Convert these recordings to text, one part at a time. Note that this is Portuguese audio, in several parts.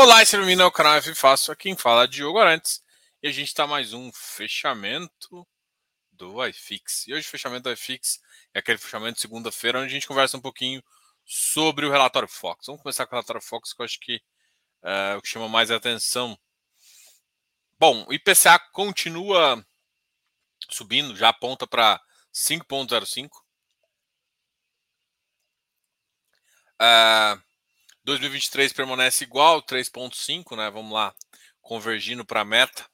Olá, seja bem-vindo ao canal F Fácil. Aqui quem fala é Diogo Arantes. E a gente está mais um fechamento do iFix. E hoje o fechamento do iFix é aquele fechamento de segunda-feira, onde a gente conversa um pouquinho sobre o relatório Fox. Vamos começar com o relatório Fox, que eu acho que é o que chama mais atenção. Bom, o IPCA continua subindo, já aponta para 5,05. Uh, 2023 permanece igual, 3,5, né? Vamos lá, convergindo para a meta.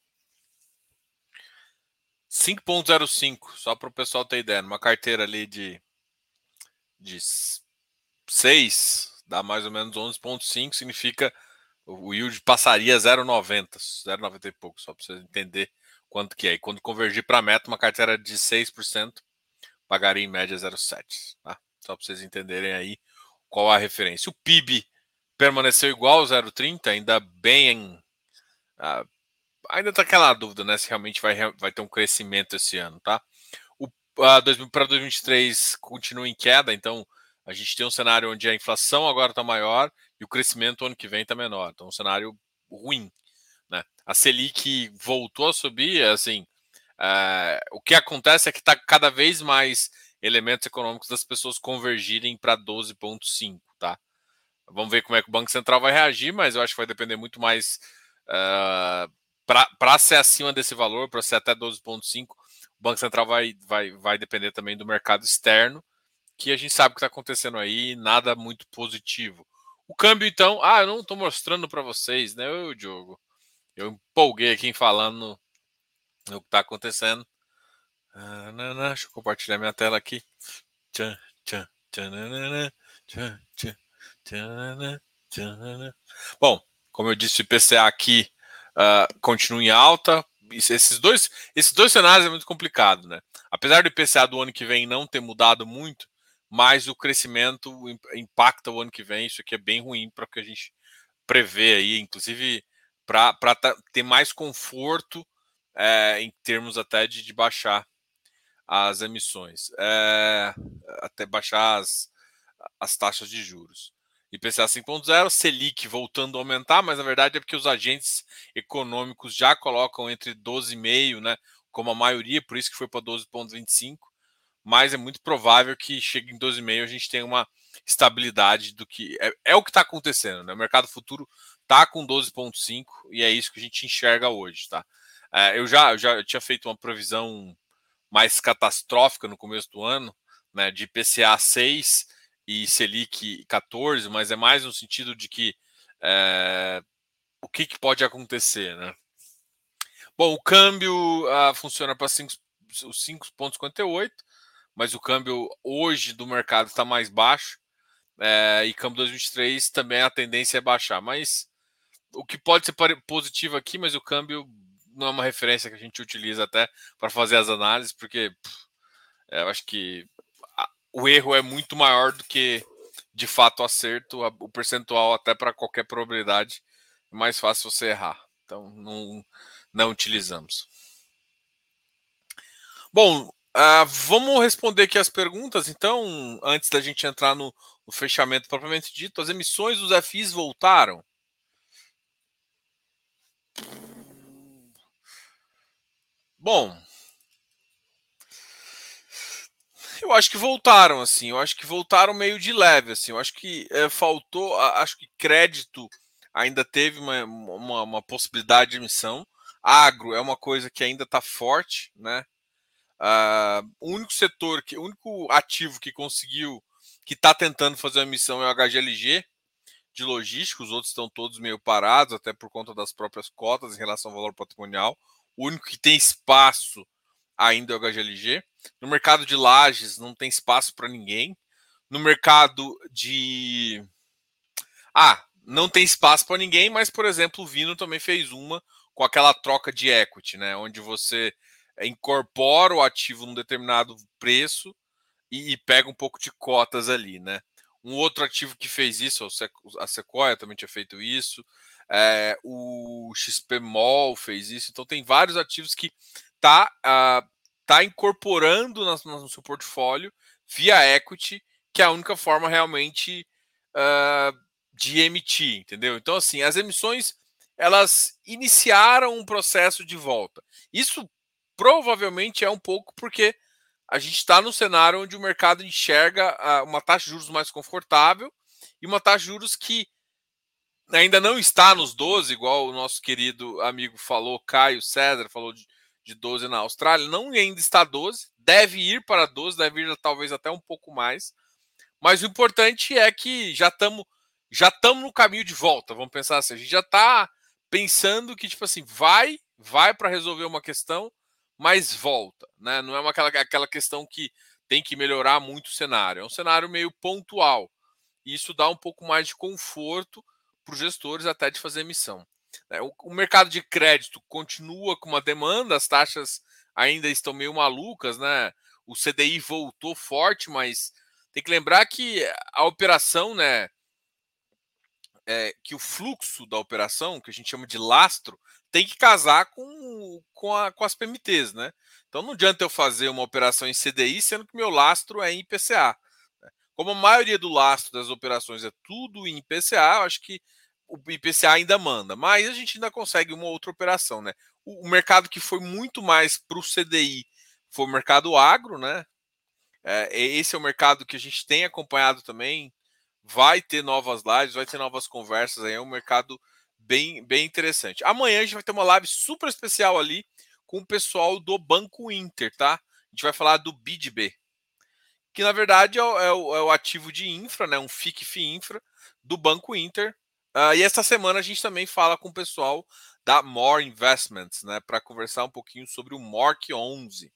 5,05, só para o pessoal ter ideia. Uma carteira ali de, de 6, dá mais ou menos 11,5, significa o yield passaria 0,90, 0,90 e pouco, só para vocês entenderem quanto que é. E quando convergir para a meta, uma carteira de 6%, pagaria em média 0,7, tá? Só para vocês entenderem aí qual a referência. O PIB permaneceu igual 0,30, ainda bem. Uh, ainda está aquela dúvida, né? Se realmente vai, vai ter um crescimento esse ano, tá? Para 2023 continua em queda, então a gente tem um cenário onde a inflação agora está maior e o crescimento ano que vem está menor. Então, um cenário ruim. Né? A Selic voltou a subir, assim. Uh, o que acontece é que está cada vez mais elementos econômicos das pessoas convergirem para 12,5, tá? Vamos ver como é que o Banco Central vai reagir, mas eu acho que vai depender muito mais uh, para ser acima desse valor, para ser até 12,5. O Banco Central vai, vai, vai depender também do mercado externo, que a gente sabe o que está acontecendo aí, nada muito positivo. O câmbio, então, ah, eu não estou mostrando para vocês, né, eu, Diogo? Eu empolguei aqui falando o que está acontecendo. Ah, não, não, deixa eu compartilhar minha tela aqui. Tchan, tchan, tchan, tchan, tchan. Bom, como eu disse, o IPCA aqui uh, continua em alta. Esses dois, esses dois cenários é muito complicado, né? Apesar do IPCA do ano que vem não ter mudado muito, mas o crescimento impacta o ano que vem. Isso aqui é bem ruim para o que a gente prevê aí, inclusive para ter mais conforto é, em termos até de, de baixar as emissões, é, até baixar as, as taxas de juros. IPCA 5.0, Selic voltando a aumentar, mas na verdade é porque os agentes econômicos já colocam entre 12,5, né, como a maioria, por isso que foi para 12,25, mas é muito provável que chegue em 12,5 a gente tenha uma estabilidade do que é, é o que está acontecendo, né? O mercado futuro está com 12,5 e é isso que a gente enxerga hoje, tá? É, eu já eu já tinha feito uma previsão mais catastrófica no começo do ano, né, de IPCA 6 e Selic 14, mas é mais no sentido de que é, o que, que, pode acontecer, né? Bom, o câmbio uh, funciona para os 5,58, mas o câmbio hoje do mercado está mais baixo, é, e câmbio 2023 também a tendência é baixar, mas o que pode ser positivo aqui, mas o câmbio não é uma referência que a gente utiliza até para fazer as análises, porque pff, é, eu acho que o erro é muito maior do que de fato o acerto, o percentual até para qualquer probabilidade é mais fácil você errar. Então não, não utilizamos. Bom, uh, vamos responder aqui as perguntas. Então, antes da gente entrar no, no fechamento propriamente dito, as emissões dos FIs voltaram. Bom, Eu acho que voltaram, assim. Eu acho que voltaram meio de leve, assim. Eu acho que é, faltou. Acho que crédito ainda teve uma, uma, uma, possibilidade de emissão. Agro é uma coisa que ainda está forte, né? Uh, o único setor, que, o único ativo que conseguiu, que está tentando fazer uma emissão é o HGLG de logística. Os outros estão todos meio parados, até por conta das próprias cotas em relação ao valor patrimonial. O único que tem espaço ainda é o HGLG. No mercado de lajes não tem espaço para ninguém. No mercado de. Ah, não tem espaço para ninguém, mas, por exemplo, o Vino também fez uma com aquela troca de equity, né? Onde você incorpora o ativo num determinado preço e, e pega um pouco de cotas ali, né? Um outro ativo que fez isso, a Sequoia também tinha feito isso, é, o XPMOL fez isso, então tem vários ativos que tá, uh, tá incorporando no, no seu portfólio via equity, que é a única forma realmente uh, de emitir, entendeu? Então, assim, as emissões elas iniciaram um processo de volta. Isso provavelmente é um pouco porque a gente está no cenário onde o mercado enxerga uma taxa de juros mais confortável e uma taxa de juros que ainda não está nos 12, igual o nosso querido amigo falou, Caio César falou de, de 12 na Austrália, não ainda está 12, deve ir para 12, deve ir talvez até um pouco mais. Mas o importante é que já estamos já estamos no caminho de volta, vamos pensar assim, a gente já está pensando que tipo assim, vai, vai para resolver uma questão, mas volta, né? Não é uma, aquela, aquela questão que tem que melhorar muito o cenário, é um cenário meio pontual. E isso dá um pouco mais de conforto para os gestores até de fazer emissão. O, o mercado de crédito continua com uma demanda, as taxas ainda estão meio malucas, né? O CDI voltou forte, mas tem que lembrar que a operação, né? É, que o fluxo da operação, que a gente chama de lastro, tem que casar com, com, a, com as PMTs, né? Então não adianta eu fazer uma operação em CDI, sendo que meu lastro é em IPCA. Né? Como a maioria do lastro das operações é tudo em IPCA, eu acho que o IPCA ainda manda, mas a gente ainda consegue uma outra operação, né? O, mercado que foi muito mais para o CDI foi o mercado agro, né? É, esse é o mercado que a gente tem acompanhado também. Vai ter novas lives, vai ter novas conversas aí. É um mercado bem, bem interessante. Amanhã a gente vai ter uma live super especial ali com o pessoal do Banco Inter, tá? A gente vai falar do BidB, que na verdade é o, é o, é o ativo de infra, né? Um FICF infra do Banco Inter, Uh, e essa semana a gente também fala com o pessoal da More Investments, né, para conversar um pouquinho sobre o MORC 11.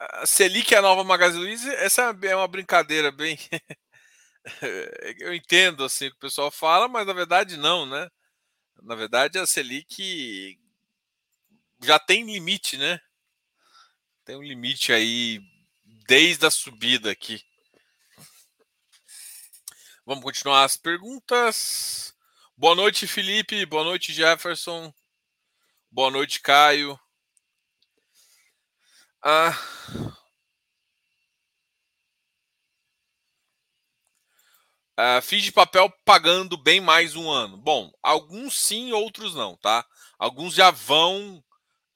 A Selic é a nova Magazine Luiza, essa é uma brincadeira bem. Eu entendo assim o que o pessoal fala, mas na verdade não, né? Na verdade a Selic já tem limite, né? Tem um limite aí desde a subida aqui. Vamos continuar as perguntas. Boa noite, Felipe. Boa noite, Jefferson. Boa noite, Caio. Ah. Ah, fiz de papel pagando bem mais um ano. Bom, alguns sim, outros não, tá? Alguns já vão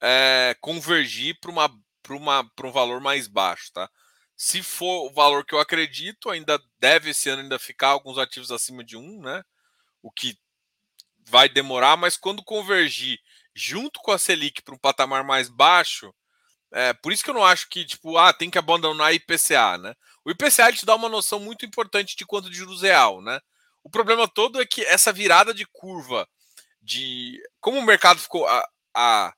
é, convergir para uma, uma, um valor mais baixo, tá? Se for o valor que eu acredito, ainda deve esse ano ainda ficar alguns ativos acima de um, né? O que vai demorar, mas quando convergir junto com a Selic para um patamar mais baixo, é por isso que eu não acho que tipo, ah, tem que abandonar IPCA, né? O IPCA te dá uma noção muito importante de quanto de juros real, né? O problema todo é que essa virada de curva de como o mercado ficou a, a,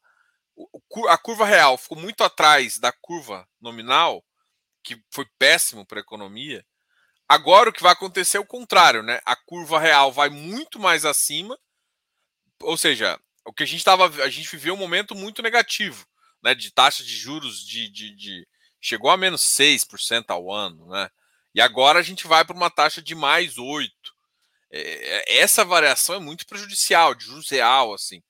a curva real ficou muito atrás da curva nominal, que foi péssimo para a economia. Agora o que vai acontecer é o contrário, né? A curva real vai muito mais acima, ou seja, o que a gente estava, a gente viveu um momento muito negativo, né? De taxa de juros de, de, de chegou a menos 6% ao ano, né? E agora a gente vai para uma taxa de mais 8. É, é, essa variação é muito prejudicial, de juros real, assim.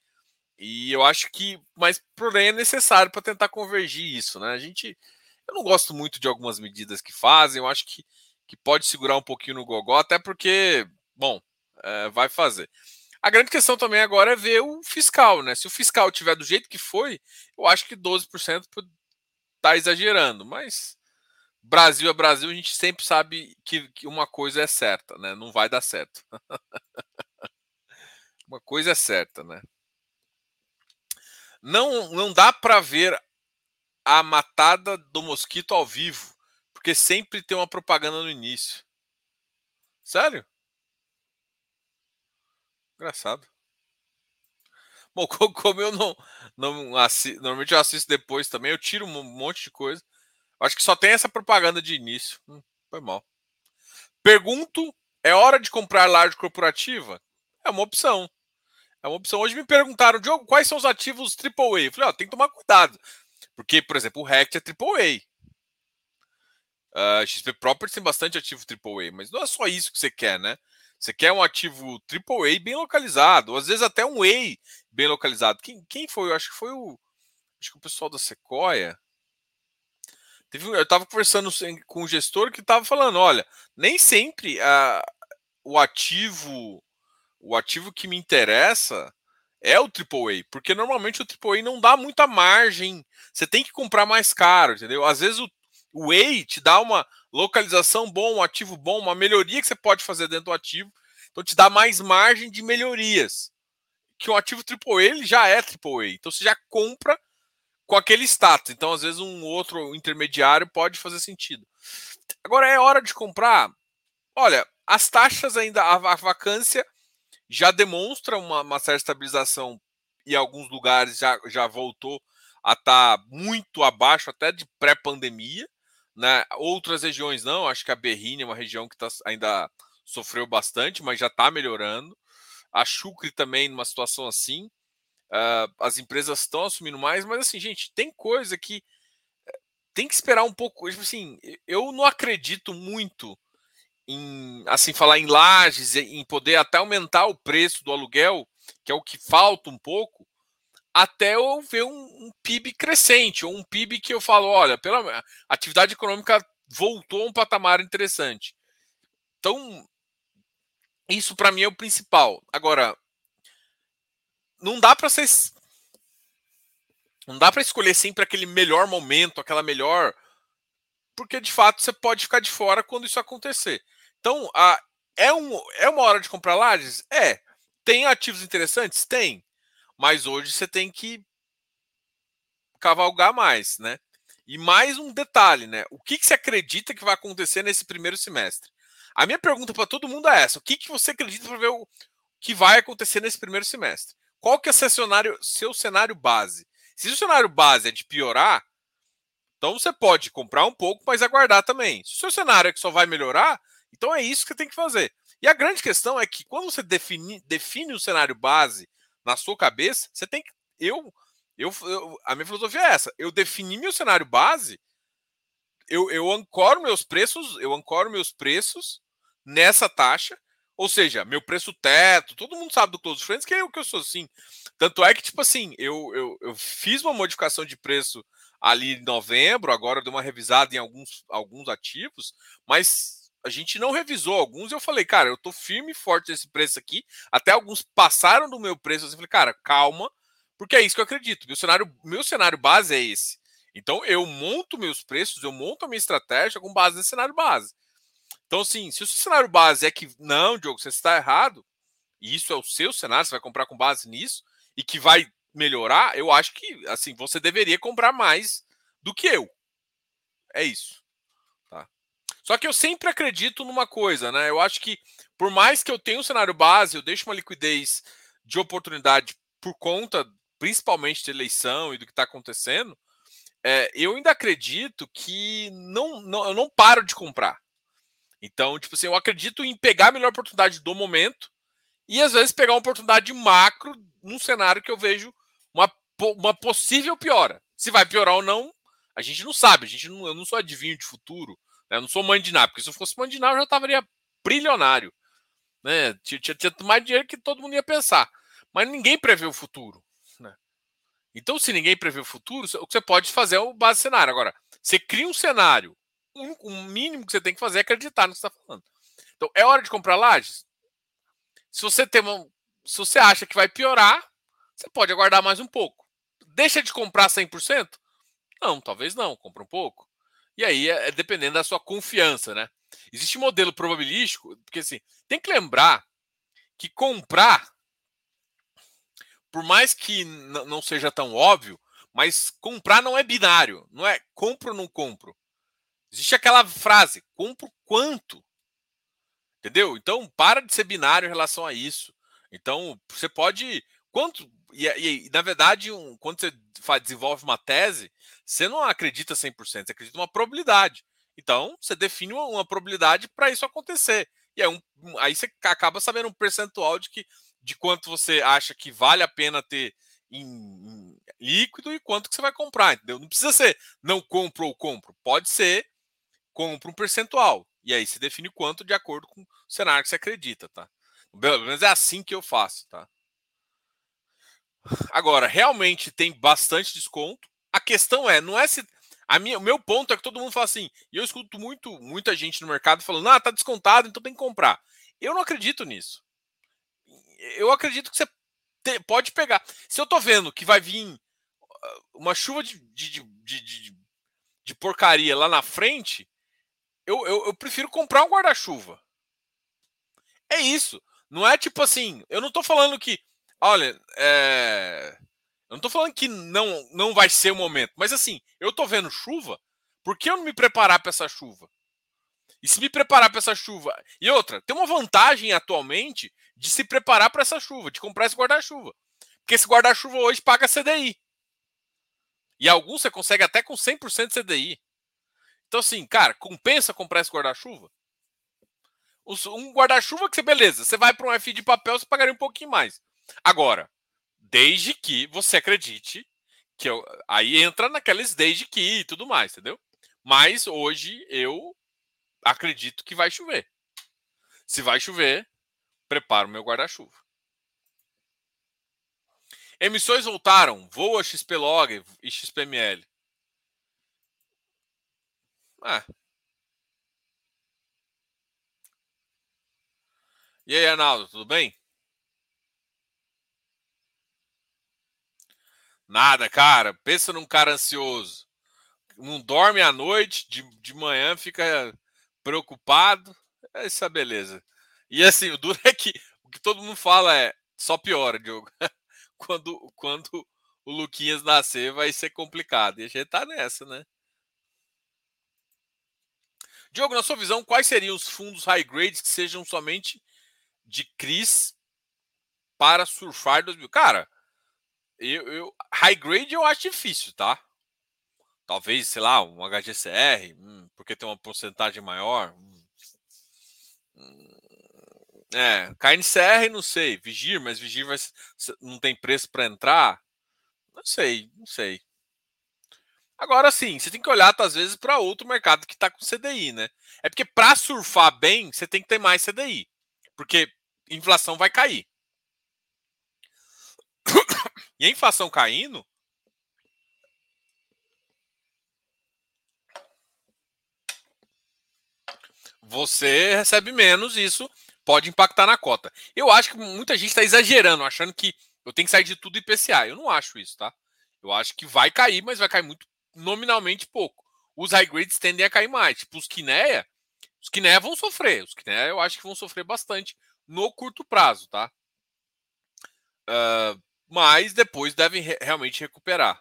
E eu acho que, mas porém é necessário para tentar convergir isso, né? A gente eu não gosto muito de algumas medidas que fazem, eu acho que, que pode segurar um pouquinho no gogó, até porque, bom, é, vai fazer. A grande questão também agora é ver o fiscal, né? Se o fiscal tiver do jeito que foi, eu acho que 12% está exagerando, mas Brasil é Brasil, a gente sempre sabe que, que uma coisa é certa, né? Não vai dar certo. uma coisa é certa, né? Não, não dá para ver a matada do mosquito ao vivo, porque sempre tem uma propaganda no início. Sério? Engraçado. Bom, como eu não, não assisto, normalmente eu assisto depois também, eu tiro um monte de coisa. Acho que só tem essa propaganda de início. Hum, foi mal. Pergunto: é hora de comprar laje corporativa? É uma opção. É uma opção. Hoje me perguntaram, Diogo, quais são os ativos AAA? Eu falei, ó, tem que tomar cuidado. Porque, por exemplo, o Rect é AAA. Uh, XP Properties tem bastante ativo AAA, mas não é só isso que você quer, né? Você quer um ativo AAA bem localizado, ou às vezes até um A bem localizado. Quem, quem foi? Eu acho que foi o. Acho que o pessoal da Sequoia. Teve, eu estava conversando com um gestor que estava falando, olha, nem sempre a, o ativo, o ativo que me interessa é o AAA, porque normalmente o AAA não dá muita margem. Você tem que comprar mais caro, entendeu? Às vezes o, o te dá uma localização bom, um ativo bom, uma melhoria que você pode fazer dentro do ativo, então te dá mais margem de melhorias. Que o ativo AAA ele já é AAA, então você já compra com aquele status. Então, às vezes, um outro intermediário pode fazer sentido. Agora é hora de comprar. Olha, as taxas ainda, a, vacância já demonstra uma, uma certa estabilização e alguns lugares já, já voltou a estar tá muito abaixo até de pré-pandemia. Né? Outras regiões não, acho que a Berrini é uma região que tá, ainda sofreu bastante, mas já está melhorando. A Chucre também numa situação assim. Uh, as empresas estão assumindo mais, mas assim, gente, tem coisa que eh, tem que esperar um pouco. Tipo assim, eu não acredito muito em assim falar em lajes, em poder até aumentar o preço do aluguel, que é o que falta um pouco, até eu ver um, um PIB crescente, ou um PIB que eu falo, olha, pela atividade econômica voltou a um patamar interessante. Então, isso para mim é o principal. Agora, não dá para vocês. Não dá para escolher sempre aquele melhor momento, aquela melhor. Porque de fato você pode ficar de fora quando isso acontecer. Então, a, é, um, é uma hora de comprar lajes? É. Tem ativos interessantes? Tem. Mas hoje você tem que cavalgar mais, né? E mais um detalhe, né? O que, que você acredita que vai acontecer nesse primeiro semestre? A minha pergunta para todo mundo é essa: o que, que você acredita para ver o que vai acontecer nesse primeiro semestre? Qual que é seu cenário, seu cenário base? Se o cenário base é de piorar, então você pode comprar um pouco, mas aguardar também. Se o seu cenário é que só vai melhorar, então é isso que você tem que fazer. E a grande questão é que quando você define, define o cenário base na sua cabeça, você tem que. Eu, eu, eu, a minha filosofia é essa. Eu defini meu cenário base, eu, eu ancoro meus preços, eu ancoro meus preços nessa taxa ou seja, meu preço teto, todo mundo sabe do Close Friends que é o que eu sou assim. Tanto é que, tipo assim, eu, eu, eu fiz uma modificação de preço ali em novembro, agora dei uma revisada em alguns, alguns ativos, mas a gente não revisou alguns. Eu falei, cara, eu tô firme e forte nesse preço aqui. Até alguns passaram do meu preço. Eu falei, cara, calma, porque é isso que eu acredito. Meu cenário, meu cenário base é esse. Então eu monto meus preços, eu monto a minha estratégia com base nesse cenário base. Então, assim, se o seu cenário base é que não, Diogo, você está errado, e isso é o seu cenário, você vai comprar com base nisso, e que vai melhorar, eu acho que assim você deveria comprar mais do que eu. É isso. Só que eu sempre acredito numa coisa, né? Eu acho que por mais que eu tenha um cenário base, eu deixo uma liquidez de oportunidade por conta, principalmente de eleição e do que está acontecendo, é, eu ainda acredito que não, não, eu não paro de comprar. Então, tipo assim, eu acredito em pegar a melhor oportunidade do momento e às vezes pegar uma oportunidade macro num cenário que eu vejo uma, uma possível piora. Se vai piorar ou não, a gente não sabe. A gente não, eu não sou adivinho de futuro? Eu não sou mãe de nada, porque se eu fosse mãe de nada, eu já estaria brilionário. Né? Tinha, tinha, tinha, mais dinheiro que todo mundo ia pensar. Mas ninguém prevê o futuro. Né? Então, se ninguém prevê o futuro, o que você pode fazer é o base cenário. Agora, você cria um cenário o mínimo que você tem que fazer é acreditar no que você está falando. Então, é hora de comprar lajes? Se você tem uma, se você acha que vai piorar, você pode aguardar mais um pouco. Deixa de comprar 100%? Não, talvez não, compra um pouco. E aí é, é dependendo da sua confiança, né? Existe modelo probabilístico, porque assim, tem que lembrar que comprar, por mais que não seja tão óbvio, mas comprar não é binário, não é compro ou não compro. Existe aquela frase: compro quanto? Entendeu? Então, para de ser binário em relação a isso. Então, você pode. Quanto. E, e na verdade, um, quando você faz, desenvolve uma tese, você não acredita 100%, você acredita uma probabilidade. Então, você define uma, uma probabilidade para isso acontecer. E aí, um, aí você acaba sabendo um percentual de, que, de quanto você acha que vale a pena ter em, em líquido e quanto que você vai comprar, entendeu? Não precisa ser não compro ou compro. Pode ser compra um percentual. E aí se define quanto de acordo com o cenário que você acredita, tá? Pelo menos é assim que eu faço, tá? Agora, realmente tem bastante desconto. A questão é, não é se. A minha, o meu ponto é que todo mundo fala assim, e eu escuto muito, muita gente no mercado falando, ah, tá descontado, então tem que comprar. Eu não acredito nisso. Eu acredito que você te, pode pegar. Se eu tô vendo que vai vir ah, uma chuva de, de, de, de, de porcaria lá na frente, eu, eu, eu prefiro comprar um guarda-chuva. É isso. Não é tipo assim, eu não tô falando que, olha, é, eu não tô falando que não, não vai ser o momento, mas assim, eu tô vendo chuva, por que eu não me preparar para essa chuva? E se me preparar para essa chuva. E outra, tem uma vantagem atualmente de se preparar para essa chuva, de comprar esse guarda-chuva. Porque esse guarda-chuva hoje paga CDI. E alguns você consegue até com 100% de CDI. Então, assim, cara, compensa comprar esse guarda-chuva? Um guarda-chuva que você, beleza, você vai para um F de papel, você pagaria um pouquinho mais. Agora, desde que você acredite que eu, aí entra naqueles desde que e tudo mais, entendeu? Mas hoje eu acredito que vai chover. Se vai chover, preparo meu guarda-chuva. Emissões voltaram. Voa XPlog e XPML. Ah. E aí, Arnaldo, tudo bem? Nada, cara. Pensa num cara ansioso. Não dorme à noite, de, de manhã fica preocupado. Essa é beleza. E assim, o duro é que o que todo mundo fala é só piora, Diogo. quando, quando o Luquinhas nascer vai ser complicado. E a gente tá nessa, né? Diogo, na sua visão, quais seriam os fundos high grades que sejam somente de Cris para surfar 2000? Cara, eu, eu, high grade eu acho difícil, tá? Talvez, sei lá, um HGCR, hum, porque tem uma porcentagem maior. Hum. É, KNCR não sei, Vigir, mas Vigir vai, não tem preço para entrar? Não sei, não sei. Agora sim, você tem que olhar, às vezes, para outro mercado que está com CDI, né? É porque para surfar bem, você tem que ter mais CDI. Porque inflação vai cair. E a inflação caindo, você recebe menos, isso pode impactar na cota. Eu acho que muita gente está exagerando, achando que eu tenho que sair de tudo IPCA. Eu não acho isso, tá? Eu acho que vai cair, mas vai cair muito nominalmente pouco. Os high grades tendem a cair mais. Tipo, os Kinea, os Kinea vão sofrer. Os Kinea eu acho que vão sofrer bastante no curto prazo, tá? Uh, mas depois devem re realmente recuperar.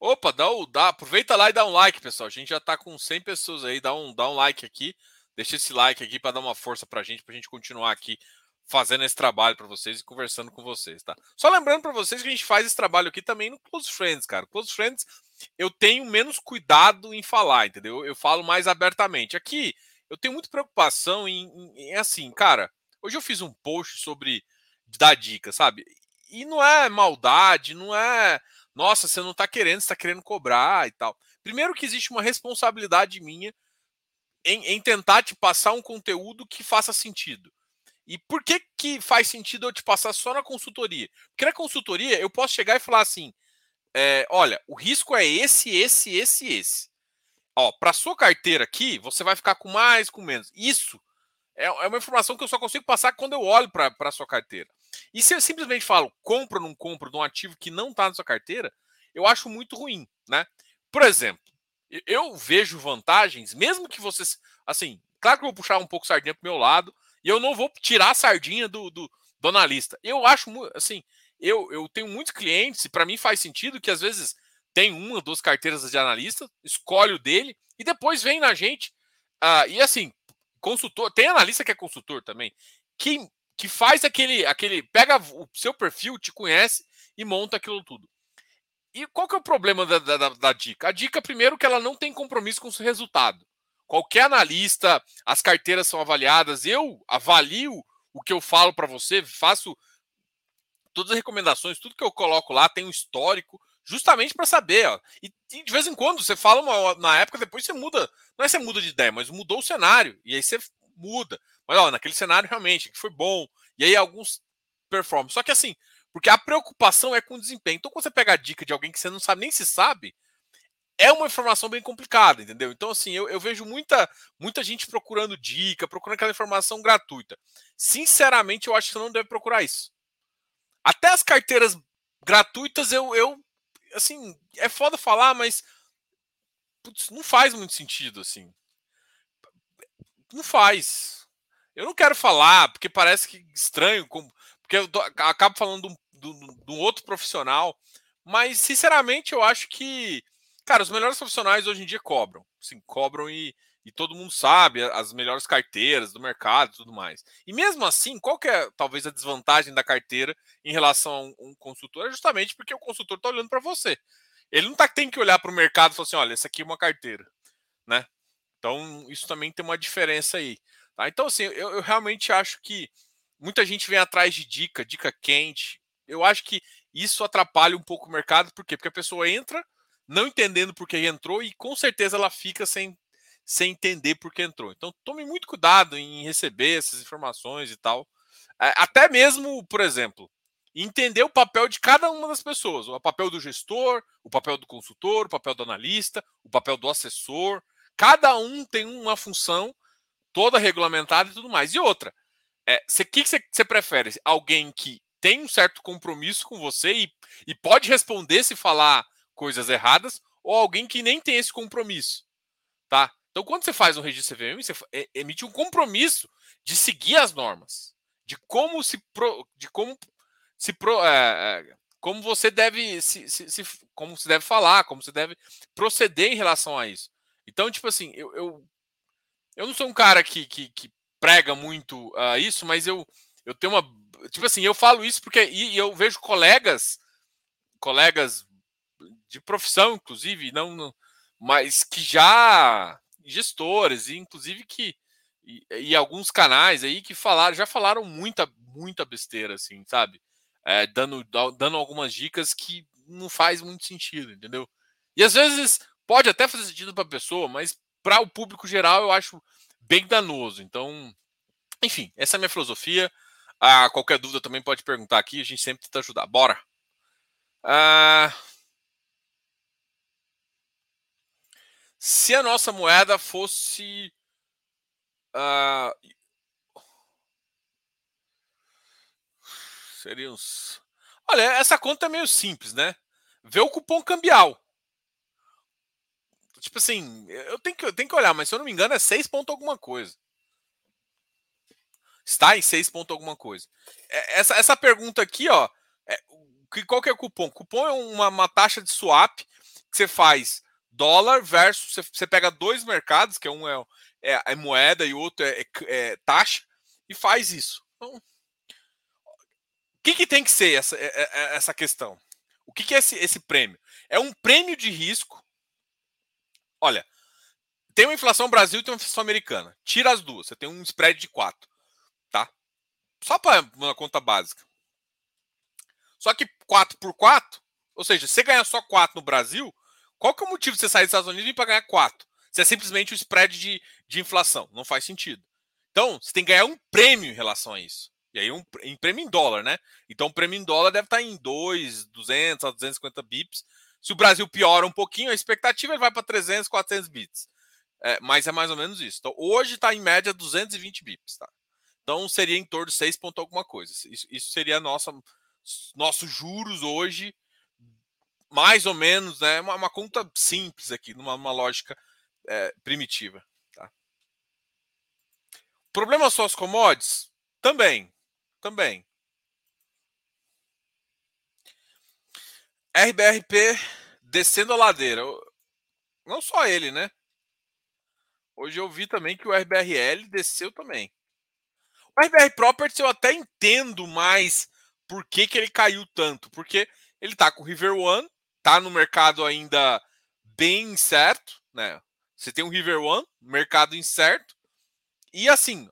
Opa, dá, dá, aproveita lá e dá um like, pessoal. A gente já está com 100 pessoas aí. Dá um, dá um like aqui. Deixa esse like aqui para dar uma força para a gente, para a gente continuar aqui fazendo esse trabalho para vocês e conversando com vocês, tá? Só lembrando para vocês que a gente faz esse trabalho aqui também no Close Friends, cara. Close Friends, eu tenho menos cuidado em falar, entendeu? Eu falo mais abertamente. Aqui, eu tenho muita preocupação em, em, em, assim, cara. Hoje eu fiz um post sobre dar dica, sabe? E não é maldade, não é. Nossa, você não tá querendo, você tá querendo cobrar e tal. Primeiro que existe uma responsabilidade minha em, em tentar te passar um conteúdo que faça sentido. E por que, que faz sentido eu te passar só na consultoria? Porque na consultoria eu posso chegar e falar assim: é, olha, o risco é esse, esse, esse, esse. Ó, para sua carteira aqui, você vai ficar com mais, com menos. Isso é, é uma informação que eu só consigo passar quando eu olho para a sua carteira. E se eu simplesmente falo compra ou não compra de um ativo que não está na sua carteira, eu acho muito ruim, né? Por exemplo, eu vejo vantagens, mesmo que vocês, assim, claro que eu vou puxar um pouco sardinha para meu lado, e eu não vou tirar a sardinha do, do, do analista. Eu acho, assim, eu, eu tenho muitos clientes, e para mim faz sentido que às vezes tem uma, duas carteiras de analista, escolhe o dele e depois vem na gente. Uh, e assim, consultor, tem analista que é consultor também, que, que faz aquele, aquele. Pega o seu perfil, te conhece e monta aquilo tudo. E qual que é o problema da, da, da dica? A dica, primeiro, que ela não tem compromisso com o seu resultado. Qualquer analista, as carteiras são avaliadas, eu avalio o que eu falo para você, faço todas as recomendações, tudo que eu coloco lá tem um histórico, justamente para saber. Ó. E, e, de vez em quando você fala uma, na época, depois você muda. Não é você muda de ideia, mas mudou o cenário. E aí você muda. Mas ó, naquele cenário realmente que foi bom. E aí alguns performam. Só que assim, porque a preocupação é com o desempenho. Então, quando você pega a dica de alguém que você não sabe nem se sabe, é uma informação bem complicada, entendeu? Então, assim, eu, eu, vejo muita, muita gente procurando dica, procurando aquela informação gratuita. Sinceramente, eu acho que você não deve procurar isso. Até as carteiras gratuitas, eu, eu assim, é foda falar, mas putz, não faz muito sentido, assim. Não faz. Eu não quero falar, porque parece que estranho, porque eu acabo falando de um outro profissional, mas, sinceramente, eu acho que Cara, os melhores profissionais hoje em dia cobram. Sim, cobram e, e todo mundo sabe as melhores carteiras do mercado e tudo mais. E mesmo assim, qual que é talvez a desvantagem da carteira em relação a um, consultor? É justamente porque o consultor está olhando para você. Ele não tá, tem que olhar para o mercado e falar assim: olha, essa aqui é uma carteira. Né? Então, isso também tem uma diferença aí. Tá? Então, assim, eu, eu realmente acho que muita gente vem atrás de dica, dica quente. Eu acho que isso atrapalha um pouco o mercado, por quê? Porque a pessoa entra não entendendo por que entrou e com certeza ela fica sem, sem entender por que entrou. Então tome muito cuidado em receber essas informações e tal. Até mesmo, por exemplo, entender o papel de cada uma das pessoas: o papel do gestor, o papel do consultor, o papel do analista, o papel do assessor. Cada um tem uma função toda regulamentada e tudo mais. E outra, o é, que, que você prefere? Alguém que tem um certo compromisso com você e, e pode responder se falar coisas erradas ou alguém que nem tem esse compromisso, tá? Então, quando você faz um registro CVM, você emite um compromisso de seguir as normas, de como se pro, de como se pro, é, é como você deve se, se, se, como se deve falar, como você deve proceder em relação a isso. Então, tipo assim, eu, eu, eu não sou um cara que, que, que prega muito uh, isso, mas eu, eu tenho uma. Tipo assim, eu falo isso porque e, e eu vejo colegas, colegas de profissão, inclusive, não, mas que já gestores, e inclusive que e, e, alguns canais aí que falaram, já falaram muita, muita besteira, assim, sabe? É, dando, dando algumas dicas que não faz muito sentido, entendeu? E às vezes pode até fazer sentido para a pessoa, mas para o público geral eu acho bem danoso. Então, enfim, essa é a minha filosofia. Ah, qualquer dúvida também pode perguntar aqui, a gente sempre tenta ajudar. Bora! Ah, Se a nossa moeda fosse. Uh, seria uns. Olha, essa conta é meio simples, né? Vê o cupom cambial. Tipo assim, eu tenho que, eu tenho que olhar, mas se eu não me engano é 6 ponto alguma coisa. Está em 6 ponto alguma coisa. É, essa, essa pergunta aqui, ó, é, qual que é o cupom? Cupom é uma, uma taxa de swap que você faz dólar versus você, pega dois mercados, que é um é, é, é moeda e o outro é, é, é, taxa, e faz isso. Então, o que, que tem que ser essa, é, essa questão? O que, que é esse, esse prêmio? É um prêmio de risco. Olha, tem uma inflação Brasil e tem uma inflação americana. Tira as duas, você tem um spread de 4. Tá? Só para uma conta básica. Só que 4 por 4, ou seja, se você ganhar só 4 no Brasil, qual que é o motivo de você sair dos Estados Unidos e ir para ganhar 4? Se é simplesmente o spread de, de inflação. Não faz sentido. Então, você tem que ganhar um prêmio em relação a isso. E aí, um, em prêmio em dólar, né? Então, o prêmio em dólar deve estar em 2, 200 a 250 bips. Se o Brasil piora um pouquinho, a expectativa ele vai para 300, 400 bips. É, mas é mais ou menos isso. Então, hoje está em média 220 bips, tá? Então, seria em torno de 6 ponto alguma coisa. Isso, isso seria nossa, nossos juros hoje mais ou menos, né? Uma, uma conta simples aqui, numa, numa lógica é, primitiva. Tá? Problema só as commodities? Também. Também. RBRP descendo a ladeira. Não só ele, né? Hoje eu vi também que o RBRL desceu também. O RBR Properties eu até entendo mais por que, que ele caiu tanto. Porque ele tá com o River One, tá no mercado ainda bem incerto, né? Você tem um River One, mercado incerto, e assim,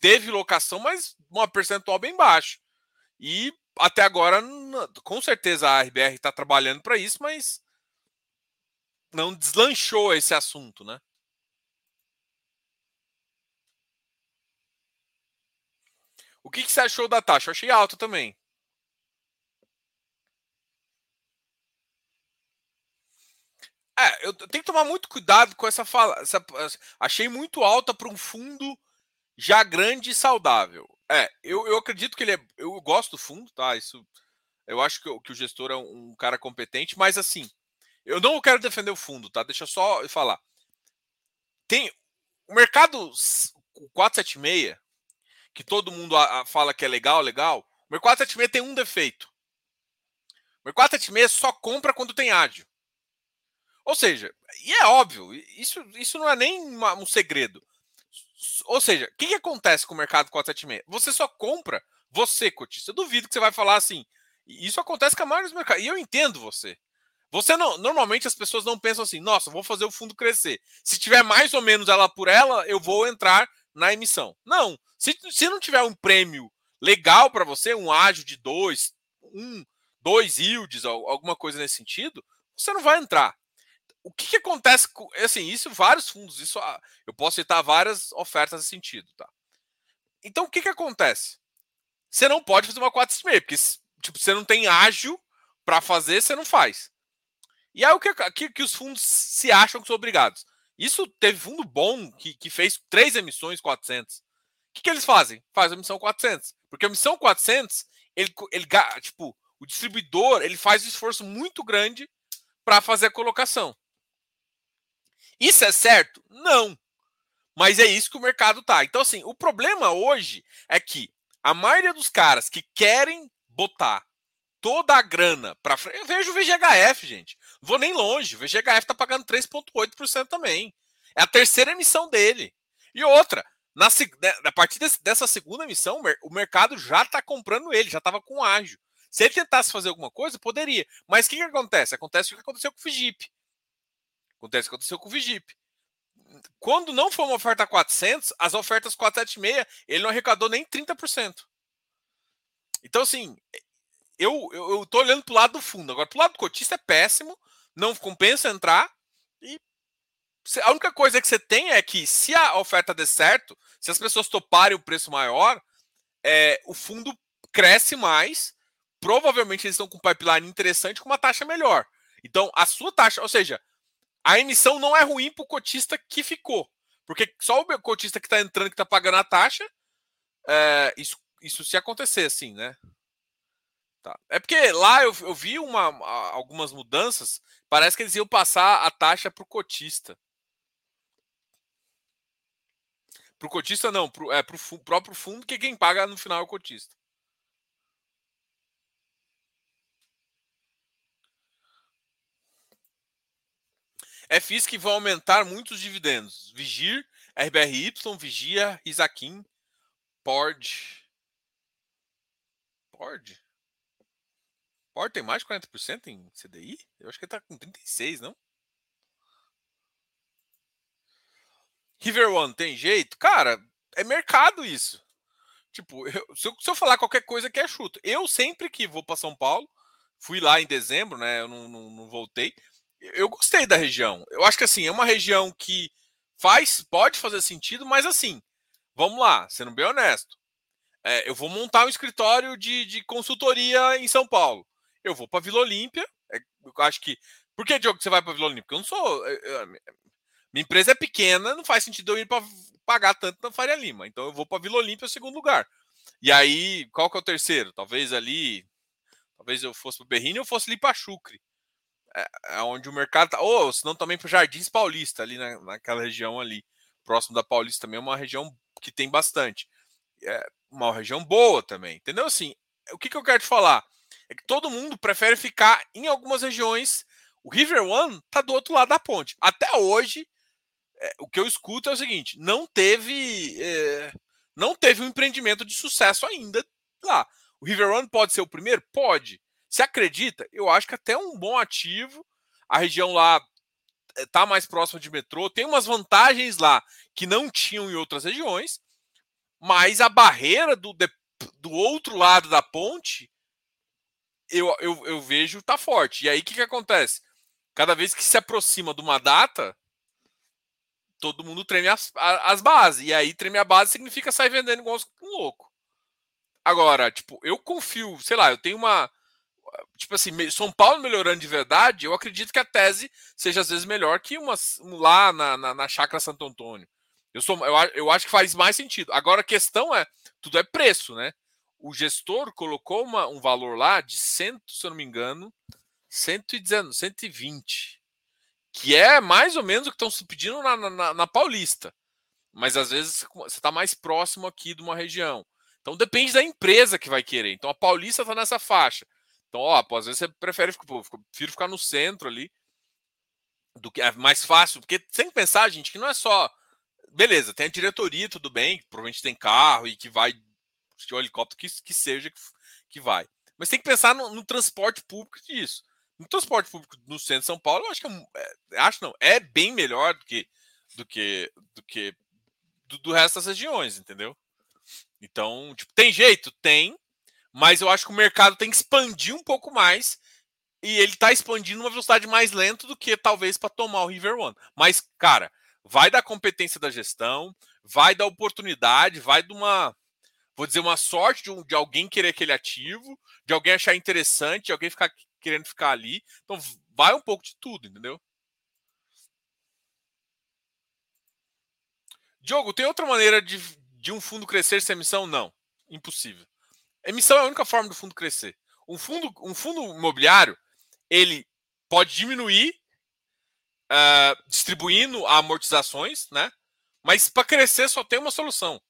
teve locação, mas uma percentual bem baixa. E até agora, com certeza a RBR está trabalhando para isso, mas não deslanchou esse assunto, né? O que, que você achou da taxa? Eu achei alta também. É, eu tenho que tomar muito cuidado com essa fala. Essa, achei muito alta para um fundo já grande e saudável. É, eu, eu acredito que ele é. Eu gosto do fundo, tá? Isso. Eu acho que, que o gestor é um, um cara competente, mas assim, eu não quero defender o fundo, tá? Deixa eu só falar. Tem o mercado 476, que todo mundo a, a fala que é legal, legal. O mercado 476 tem um defeito. O mercado 476 só compra quando tem ágio. Ou seja, e é óbvio, isso, isso não é nem uma, um segredo. Ou seja, o que, que, acontece com o mercado 476? Você só compra, você, cotista. Eu duvido que você vai falar assim. Isso acontece com a maioria dos mercados. E eu entendo você. Você não. Normalmente as pessoas não pensam assim, nossa, vou fazer o fundo crescer. Se tiver mais ou menos ela por ela, eu vou entrar na emissão. Não. Se, se não tiver um prêmio legal para você, um ágio de dois, um, dois yields, alguma coisa nesse sentido, você não vai entrar o que, que, acontece com. Assim, isso vários fundos, isso ah, eu posso citar várias ofertas nesse sentido, tá? Então, o que, que acontece? Você não pode fazer uma 4,5, porque tipo, você não tem ágil para fazer, você não faz. E aí o que, que, que, os fundos se acham que são obrigados? Isso teve fundo bom que, que fez três emissões 400. O que, que eles fazem? Faz a emissão 400. Porque a emissão 400, ele, ele, tipo, o distribuidor ele faz um esforço muito grande para fazer a colocação. Isso é certo? Não. Mas é isso que o mercado tá. Então, assim, o problema hoje é que a maioria dos caras que querem botar toda a grana para frente. Eu vejo o VGHF, gente. Não vou nem longe. O VGHF tá pagando 3,8% também. É a terceira emissão dele. E outra, na, né, a partir dessa segunda emissão, o mercado já está comprando ele, já estava com ágio. Se ele tentasse fazer alguma coisa, poderia. Mas o que, que acontece? Acontece o que aconteceu com o Fijip. Acontece que aconteceu com o Vigip. Quando não foi uma oferta 400, as ofertas 476, ele não arrecadou nem 30%. Então, assim, eu, eu, eu tô olhando pro lado do fundo. Agora, pro lado do cotista é péssimo, não compensa entrar. E a única coisa que você tem é que, se a oferta der certo, se as pessoas toparem o preço maior, é, o fundo cresce mais. Provavelmente eles estão com um pipeline interessante com uma taxa melhor. Então, a sua taxa, ou seja, a emissão não é ruim para o cotista que ficou. Porque só o cotista que está entrando, que está pagando a taxa, é, isso, isso se acontecer, assim, né? Tá. É porque lá eu, eu vi uma, algumas mudanças, parece que eles iam passar a taxa para o cotista. Para o cotista, não, é para o próprio fundo, que quem paga no final é o cotista. É FIIs que vão aumentar muitos dividendos. Vigir, RBRY, Vigia, Isaquim, Pord. Pord? Pord tem mais de 40% em CDI? Eu acho que ele tá com 36%, não? River One tem jeito? Cara, é mercado isso. Tipo, eu, se, eu, se, eu, falar qualquer coisa que é chuto. Eu sempre que vou para São Paulo, fui lá em dezembro, né? Eu não, não, não voltei eu gostei da região. Eu acho que assim, é uma região que faz, pode fazer sentido, mas assim, vamos lá, sendo bem honesto. É, eu vou montar um escritório de, de consultoria em São Paulo. Eu vou para Vila Olímpia. É, eu acho que. Por que, Diogo, você vai para Vila Olímpia? Porque eu não sou. Eu, eu, minha empresa é pequena, não faz sentido eu ir para pagar tanto na Faria Lima. Então eu vou para Vila Olímpia, segundo lugar. E aí, qual que é o terceiro? Talvez ali. Talvez eu fosse para Berrini ou fosse ali para Chucre é, é onde o mercado tá. Ou se não também para Jardins Paulista, ali na, naquela região ali. Próximo da Paulista também é uma região que tem bastante. É uma região boa também. Entendeu? Assim, o que, que eu quero te falar? É que todo mundo prefere ficar em algumas regiões. O River One tá do outro lado da ponte. Até hoje, é, o que eu escuto é o seguinte: não teve. É, não teve um empreendimento de sucesso ainda lá. O River One pode ser o primeiro? Pode. Se acredita, eu acho que até um bom ativo. A região lá está eh, mais próxima de metrô, tem umas vantagens lá que não tinham em outras regiões, mas a barreira do, do outro lado da ponte eu, eu, eu vejo tá forte. E aí o que, que acontece? Cada vez que se aproxima de uma data, todo mundo treme as, as bases. E aí treme a base significa sair vendendo igual um louco. Agora, tipo, eu confio, sei lá, eu tenho uma. Tipo assim, São Paulo melhorando de verdade, eu acredito que a tese seja às vezes melhor que uma lá na, na, na Chácara Santo Antônio. Eu, sou, eu, eu acho que faz mais sentido. Agora a questão é, tudo é preço, né? O gestor colocou uma, um valor lá de cento, se eu não me engano, 119, 120. Que é mais ou menos o que estão se pedindo na, na, na Paulista. Mas às vezes você está mais próximo aqui de uma região. Então depende da empresa que vai querer. Então a Paulista está nessa faixa. Então, ó, às vezes você prefere pô, prefiro ficar no centro ali. Do que é mais fácil, porque tem que pensar, gente, que não é só beleza, tem a diretoria, tudo bem, provavelmente tem carro e que vai, o helicóptero que, que seja que, que vai. Mas tem que pensar no, no, transporte público disso. No transporte público no centro de São Paulo, eu acho que é, é, acho não, é bem melhor do que do que do que do, do resto das regiões, entendeu? Então, tipo, tem jeito, tem, mas eu acho que o mercado tem que expandir um pouco mais e ele está expandindo uma velocidade mais lenta do que talvez para tomar o River One. Mas, cara, vai da competência da gestão, vai da oportunidade, vai de uma, vou dizer, uma sorte de, um, de alguém querer aquele ativo, de alguém achar interessante, de alguém ficar querendo ficar ali. Então, vai um pouco de tudo, entendeu? Diogo, tem outra maneira de, de um fundo crescer sem emissão? Não. Impossível. Emissão é a única forma do fundo crescer. Um fundo, um fundo imobiliário, ele pode diminuir uh, distribuindo amortizações, né? Mas para crescer só tem uma solução: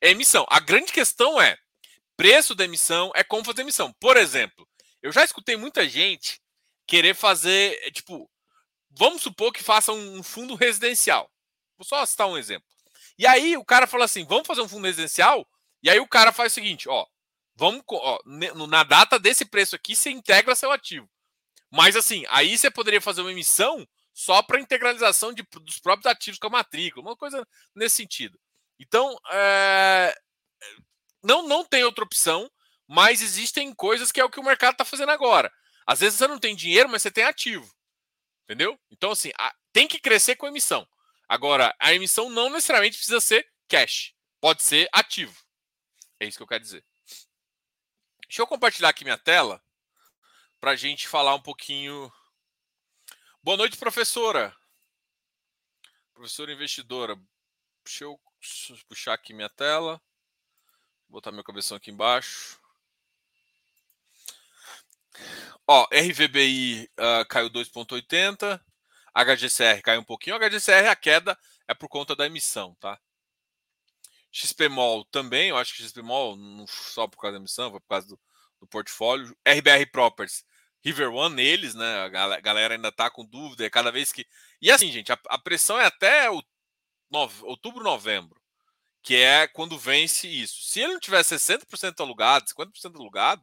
é emissão. A grande questão é preço da emissão, é como fazer emissão. Por exemplo, eu já escutei muita gente querer fazer, é, tipo, vamos supor que faça um fundo residencial. Vou só citar um exemplo. E aí o cara fala assim: vamos fazer um fundo residencial? E aí o cara faz o seguinte: ó, vamos, ó, na data desse preço aqui, você integra seu ativo. Mas assim, aí você poderia fazer uma emissão só para integralização de, dos próprios ativos com a matrícula, uma coisa nesse sentido. Então, é, não, não tem outra opção, mas existem coisas que é o que o mercado está fazendo agora. Às vezes você não tem dinheiro, mas você tem ativo. Entendeu? Então, assim, a, tem que crescer com a emissão. Agora, a emissão não necessariamente precisa ser cash. Pode ser ativo. É isso que eu quero dizer. Deixa eu compartilhar aqui minha tela para a gente falar um pouquinho Boa noite, professora. Professora investidora. Deixa eu puxar aqui minha tela. Botar meu cabeção aqui embaixo. Ó, RVBI uh, ah, caiu 2,80. HGCR caiu um pouquinho. HGCR, a queda é por conta da emissão, tá? XPMOL também, eu acho que XPMOL não só por causa da emissão, foi por causa do, do portfólio. RBR Properties River One neles, né? A galera ainda tá com dúvida, cada vez que. E assim, gente, a, a pressão é até o nove, outubro, novembro, que é quando vence isso. Se ele não tiver 60% alugado, 50% alugado,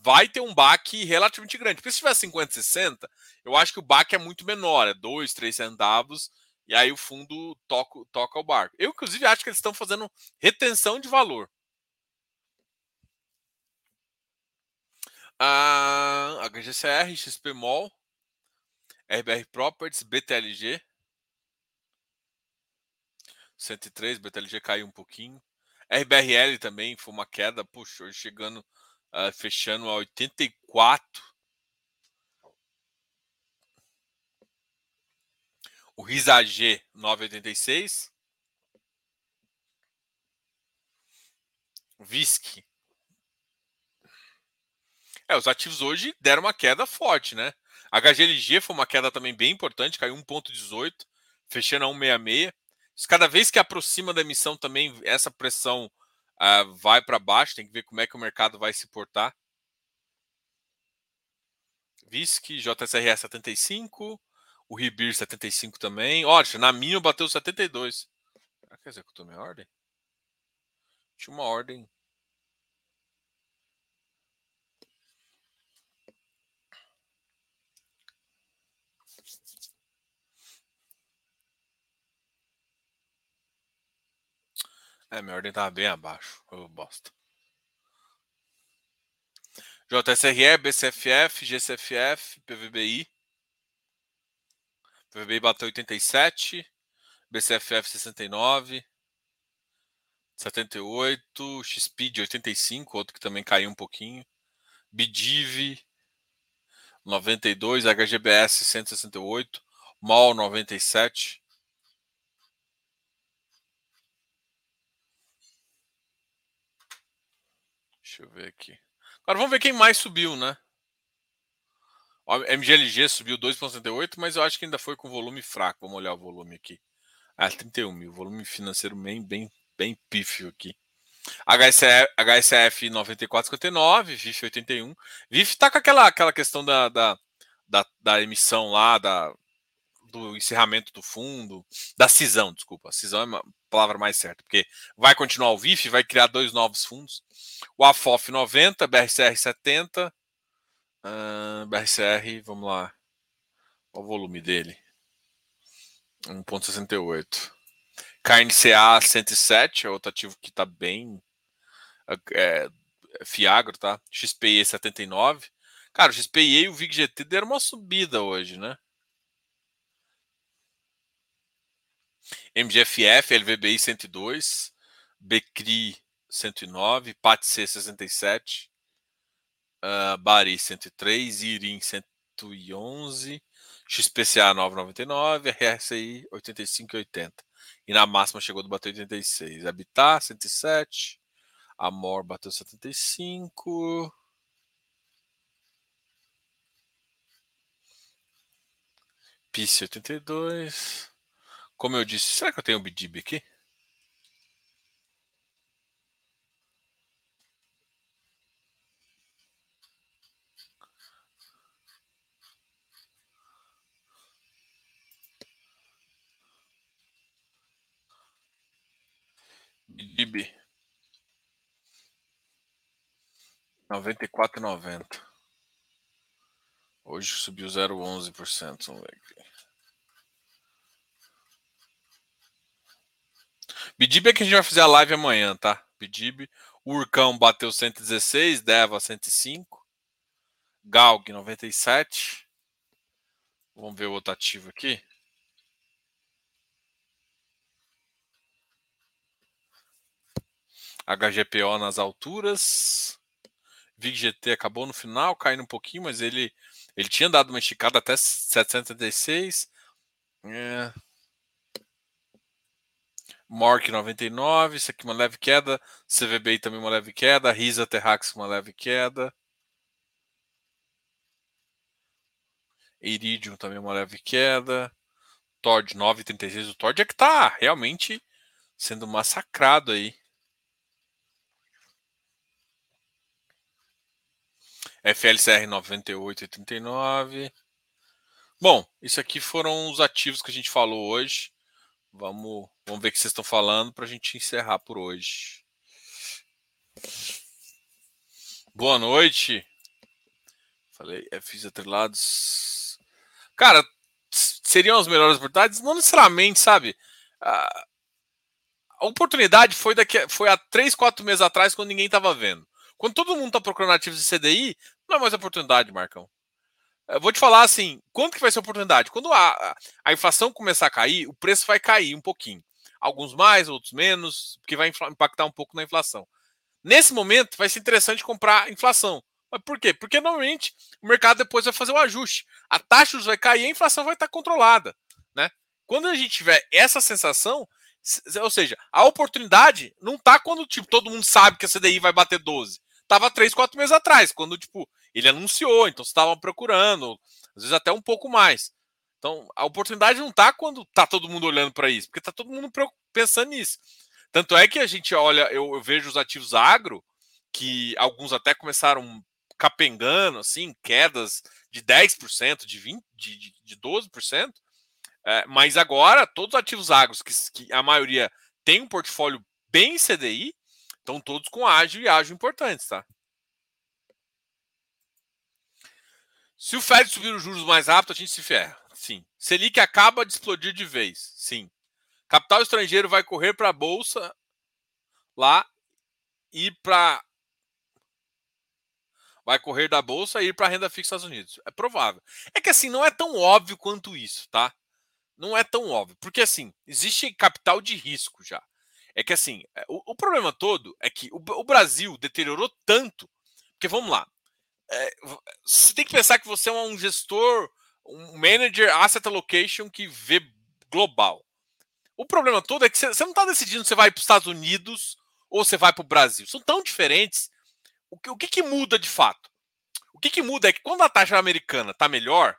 vai ter um baque relativamente grande. Porque se tiver 50, 60, eu acho que o baque é muito menor, é 2, 3 centavos, e aí o fundo toca, toca o barco. Eu, inclusive, acho que eles estão fazendo retenção de valor. A HGCR, XPMOL, RBR Properties, BTLG. 103, BTLG caiu um pouquinho. RBRL também foi uma queda, puxa, hoje chegando, uh, fechando a 84. O RISAG 986. VISC é, os ativos hoje deram uma queda forte, né? A HGLG foi uma queda também bem importante, caiu 1,18, fechando a 1,66. Cada vez que aproxima da emissão também, essa pressão uh, vai para baixo, tem que ver como é que o mercado vai se portar. VISC, JSRE 75, o Ribir 75 também. Olha, na minha bateu 72. Será que executou minha ordem? Tinha uma ordem É, minha ordem tava bem abaixo. Eu bosta. JSRE, BCFF, GCFF, PVBI. PVBI bateu 87, BCFF 69, 78, XP de 85, outro que também caiu um pouquinho. Bidiv 92, HGBS 168, MOL 97. Deixa eu ver aqui. Agora vamos ver quem mais subiu, né? O MGLG subiu 2,68, mas eu acho que ainda foi com volume fraco. Vamos olhar o volume aqui. Ah, 31 mil. Volume financeiro bem, bem, bem pífio aqui. HSF, HSF 94,59, VIF 81. VIF tá com aquela, aquela questão da, da, da, da, emissão lá, da, do encerramento do fundo, da cisão, desculpa. Cisão é uma palavra mais certa, porque vai continuar o VIF, vai criar dois novos fundos. O AFOF 90, BRCR 70, uh, BRCR, vamos lá. Qual o volume dele? 1,68. KNCA 107, é outro ativo que está bem. É, é, Fiagro, tá? XPE 79. Cara, o XPE e o VIGGT deram uma subida hoje, né? MGFF, LVBI 102, Becri 109, PATC 67, uh, Bari 103, Irim 111, XPCA 999, RSI 85,80. E na máxima chegou do bater 86. Habitat 107, Amor bateu 75. PIS 82. Como eu disse, será que eu tenho o BDIB aqui? BDIB 94,90. Hoje subiu 0,11%. Vamos ver aqui. Bidib é que a gente vai fazer a live amanhã, tá? Bidib. Urcão bateu 116, Deva 105. Galg 97. Vamos ver o outro ativo aqui. HGPO nas alturas. VIGGT acabou no final, caindo um pouquinho, mas ele, ele tinha dado uma esticada até 776. É. Mork 99, isso aqui uma leve queda. CVBI também uma leve queda. Risa Terrax uma leve queda. Iridium também uma leve queda. Tord 936. O Tord é que tá realmente sendo massacrado aí. FLCR 98,89. Bom, isso aqui foram os ativos que a gente falou hoje. Vamos, vamos ver o que vocês estão falando para a gente encerrar por hoje. Boa noite. Falei, é atrelados. Cara, seriam as melhores oportunidades? Não necessariamente, sabe? A, oportunidade foi daqui, foi há 3, 4 meses atrás, quando ninguém estava vendo. Quando todo mundo está procurando ativos de CDI, não é mais oportunidade, Marcão. Eu vou te falar assim, quanto que vai ser oportunidade? Quando a, a inflação começar a cair, o preço vai cair um pouquinho. Alguns mais, outros menos, porque vai impactar um pouco na inflação. Nesse momento, vai ser interessante comprar inflação. Mas por quê? Porque normalmente o mercado depois vai fazer um ajuste. A taxa vai cair e a inflação vai estar controlada. Né? Quando a gente tiver essa sensação, ou seja, a oportunidade não está quando tipo, todo mundo sabe que a CDI vai bater 12. Tava três, quatro meses atrás, quando tipo ele anunciou, então você estava procurando, às vezes até um pouco mais. Então, a oportunidade não está quando está todo mundo olhando para isso, porque está todo mundo pensando nisso. Tanto é que a gente olha, eu, eu, vejo os ativos agro, que alguns até começaram capengando, assim, quedas de 10%, de 20%, de, de, de 12%. É, mas agora, todos os ativos agros, que, que a maioria tem um portfólio bem CDI, estão todos com ágil e ágil importantes, tá? Se o Fed subir os juros mais rápido, a gente se ferra. Sim. Selic acaba de explodir de vez. Sim. Capital estrangeiro vai correr para a bolsa lá e para vai correr da bolsa e ir para a renda fixa dos Estados Unidos. É provável. É que assim não é tão óbvio quanto isso, tá? Não é tão óbvio, porque assim existe capital de risco já. É que assim, é, o, o problema todo é que o, o, Brasil deteriorou tanto, porque vamos lá, é, você tem que pensar que você é um gestor, um manager asset allocation que vê global. O problema todo é que você não está decidindo se você vai para os Estados Unidos ou você vai para o Brasil. São tão diferentes. O que, o que, que muda de fato? O que, que muda é que quando a taxa americana está melhor,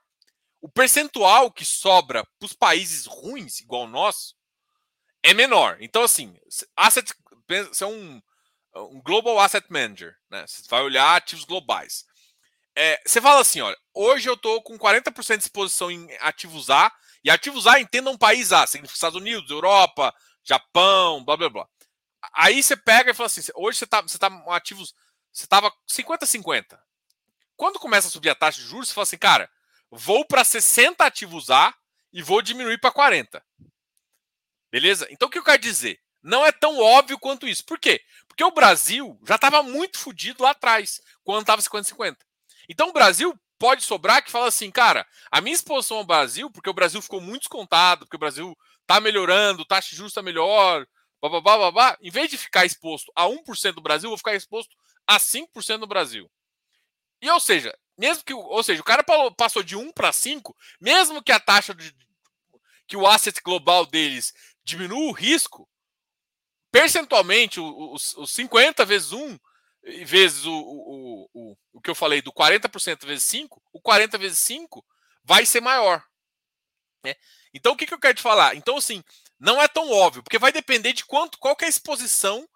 o percentual que sobra para os países ruins, igual o nosso, é menor. Então, assim, asset, você é um, um Global Asset Manager, né? Você vai olhar ativos globais. É, você fala assim, olha, hoje eu estou com 40% de exposição em ativos A, e ativos A entenda um país A, significa Estados Unidos, Europa, Japão, blá blá blá. Aí você pega e fala assim, hoje você está você tá ativos, você estava 50-50. Quando começa a subir a taxa de juros, você fala assim, cara, vou para 60 ativos A e vou diminuir para 40. Beleza? Então o que eu quero dizer? Não é tão óbvio quanto isso. Por quê? Porque o Brasil já estava muito fodido lá atrás, quando estava 50-50. Então o Brasil pode sobrar que fala assim, cara, a minha exposição ao Brasil, porque o Brasil ficou muito descontado, porque o Brasil está melhorando, taxa juros está melhor, babá, babá, em vez de ficar exposto a 1% do Brasil, eu vou ficar exposto a 5% do Brasil. E ou seja, mesmo que, ou seja, o cara passou de 1 para 5, mesmo que a taxa de que o asset global deles diminua o risco, percentualmente, os, os 50 vezes 1 vezes o, o, o, o que eu falei do 40% vezes 5, o 40 vezes 5 vai ser maior. Né? Então, o que, que eu quero te falar? Então, assim, não é tão óbvio, porque vai depender de quanto, qual é a exposição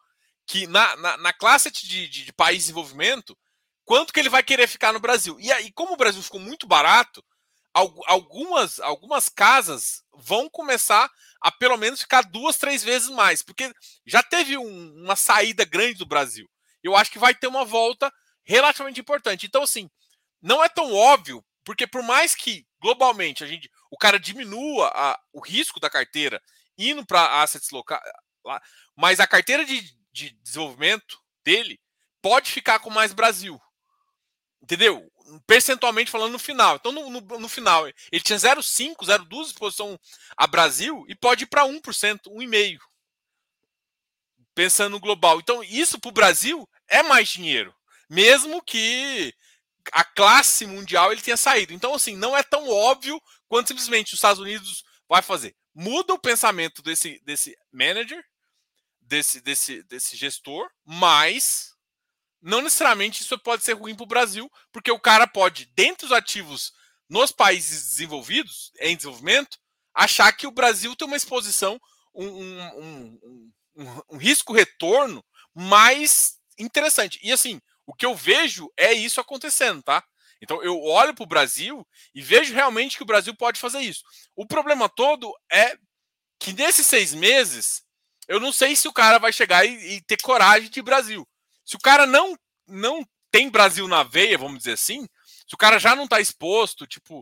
que na, na, na classe de, de, de país de desenvolvimento, quanto que ele vai querer ficar no Brasil. E aí, como o Brasil ficou muito barato, algumas, algumas casas vão começar a pelo menos ficar duas, três vezes mais, porque já teve um, uma saída grande do Brasil. Eu acho que vai ter uma volta relativamente importante. Então, assim, não é tão óbvio, porque por mais que globalmente a gente, o cara diminua a, o risco da carteira indo para assets locais, mas a carteira de, de desenvolvimento dele pode ficar com mais Brasil. Entendeu? Percentualmente falando no final. Então, no, no, no final, ele tinha 0,5, 0,2 exposição a Brasil e pode ir para 1%, 1,5%. Pensando no global. Então, isso para o Brasil é mais dinheiro. Mesmo que a classe mundial ele tenha saído. Então, assim, não é tão óbvio quanto simplesmente os Estados Unidos vai fazer. Muda o pensamento desse, desse manager, desse, desse, desse gestor, mas não necessariamente isso pode ser ruim para o Brasil, porque o cara pode, dentro dos ativos nos países desenvolvidos, em desenvolvimento, achar que o Brasil tem uma exposição, um, um, um, um risco-retorno mais interessante. E assim, o que eu vejo é isso acontecendo, tá? Então eu olho para o Brasil e vejo realmente que o Brasil pode fazer isso. O problema todo é que nesses seis meses, eu não sei se o cara vai chegar e, e ter coragem de Brasil. Se o cara não, não tem Brasil na veia, vamos dizer assim, se o cara já não está exposto, tipo,